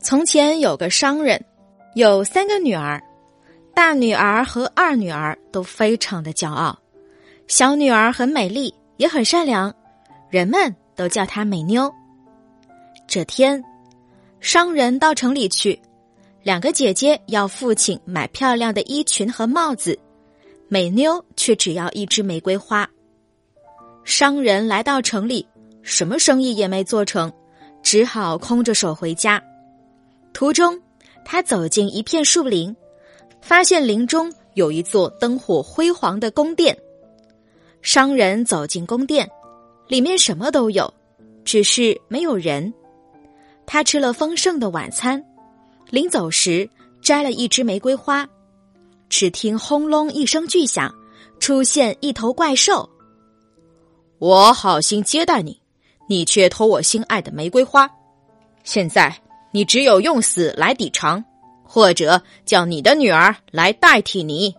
从前有个商人，有三个女儿，大女儿和二女儿都非常的骄傲，小女儿很美丽，也很善良，人们都叫她美妞。这天，商人到城里去，两个姐姐要父亲买漂亮的衣裙和帽子，美妞却只要一支玫瑰花。商人来到城里，什么生意也没做成，只好空着手回家。途中，他走进一片树林，发现林中有一座灯火辉煌的宫殿。商人走进宫殿，里面什么都有，只是没有人。他吃了丰盛的晚餐，临走时摘了一支玫瑰花，只听轰隆一声巨响，出现一头怪兽。我好心接待你，你却偷我心爱的玫瑰花，现在。你只有用死来抵偿，或者叫你的女儿来代替你。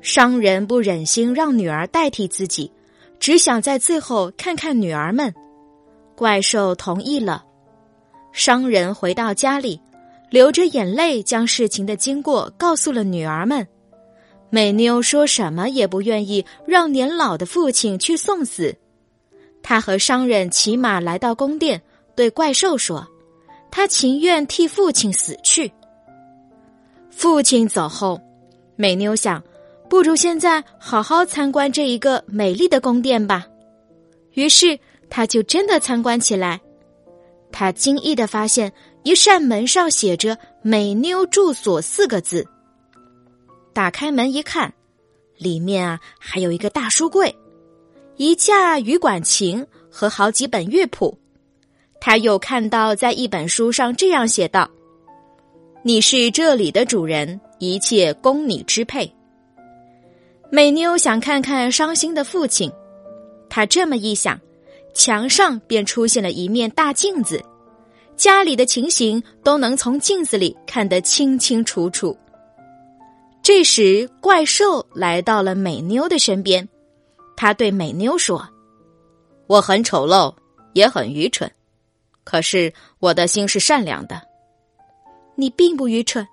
商人不忍心让女儿代替自己，只想在最后看看女儿们。怪兽同意了。商人回到家里，流着眼泪将事情的经过告诉了女儿们。美妞说什么也不愿意让年老的父亲去送死。他和商人骑马来到宫殿，对怪兽说。他情愿替父亲死去。父亲走后，美妞想，不如现在好好参观这一个美丽的宫殿吧。于是，他就真的参观起来。他惊异的发现，一扇门上写着“美妞住所”四个字。打开门一看，里面啊还有一个大书柜，一架羽管琴和好几本乐谱。他又看到，在一本书上这样写道：“你是这里的主人，一切供你支配。”美妞想看看伤心的父亲，他这么一想，墙上便出现了一面大镜子，家里的情形都能从镜子里看得清清楚楚。这时，怪兽来到了美妞的身边，他对美妞说：“我很丑陋，也很愚蠢。”可是我的心是善良的，你并不愚蠢，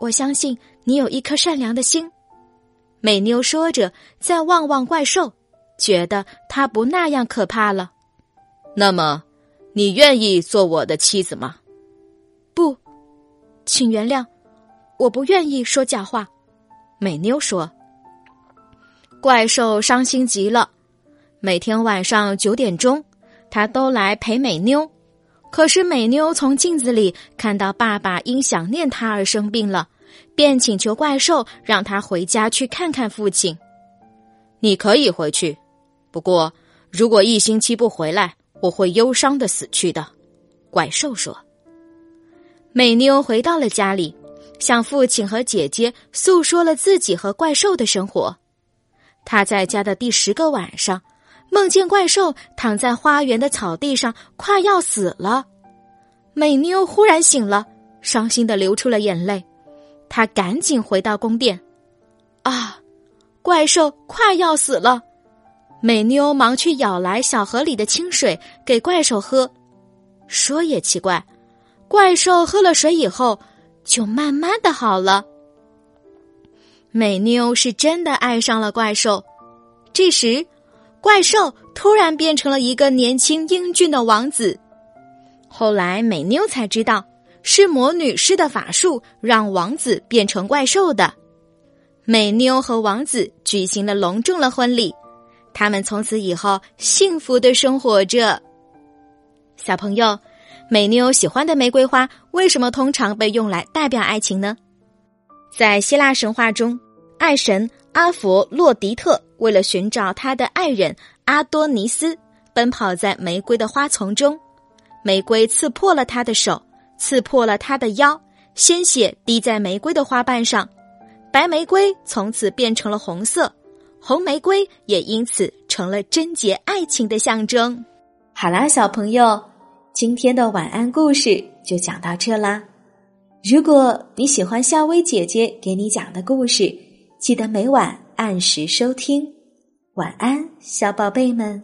我相信你有一颗善良的心。美妞说着，再望望怪兽，觉得他不那样可怕了。那么，你愿意做我的妻子吗？不，请原谅，我不愿意说假话。美妞说。怪兽伤心极了，每天晚上九点钟，他都来陪美妞。可是美妞从镜子里看到爸爸因想念她而生病了，便请求怪兽让他回家去看看父亲。你可以回去，不过如果一星期不回来，我会忧伤的死去的。怪兽说。美妞回到了家里，向父亲和姐姐诉说了自己和怪兽的生活。她在家的第十个晚上。梦见怪兽躺在花园的草地上，快要死了。美妞忽然醒了，伤心的流出了眼泪。她赶紧回到宫殿。啊，怪兽快要死了！美妞忙去舀来小河里的清水给怪兽喝。说也奇怪，怪兽喝了水以后，就慢慢的好了。美妞是真的爱上了怪兽。这时。怪兽突然变成了一个年轻英俊的王子。后来美妞才知道，是魔女施的法术让王子变成怪兽的。美妞和王子举行了隆重的婚礼，他们从此以后幸福的生活着。小朋友，美妞喜欢的玫瑰花为什么通常被用来代表爱情呢？在希腊神话中，爱神。阿佛洛狄特为了寻找他的爱人阿多尼斯，奔跑在玫瑰的花丛中。玫瑰刺破了他的手，刺破了他的腰，鲜血滴在玫瑰的花瓣上，白玫瑰从此变成了红色，红玫瑰也因此成了贞洁爱情的象征。好啦，小朋友，今天的晚安故事就讲到这啦。如果你喜欢夏薇姐姐给你讲的故事，记得每晚按时收听。晚安，小宝贝们。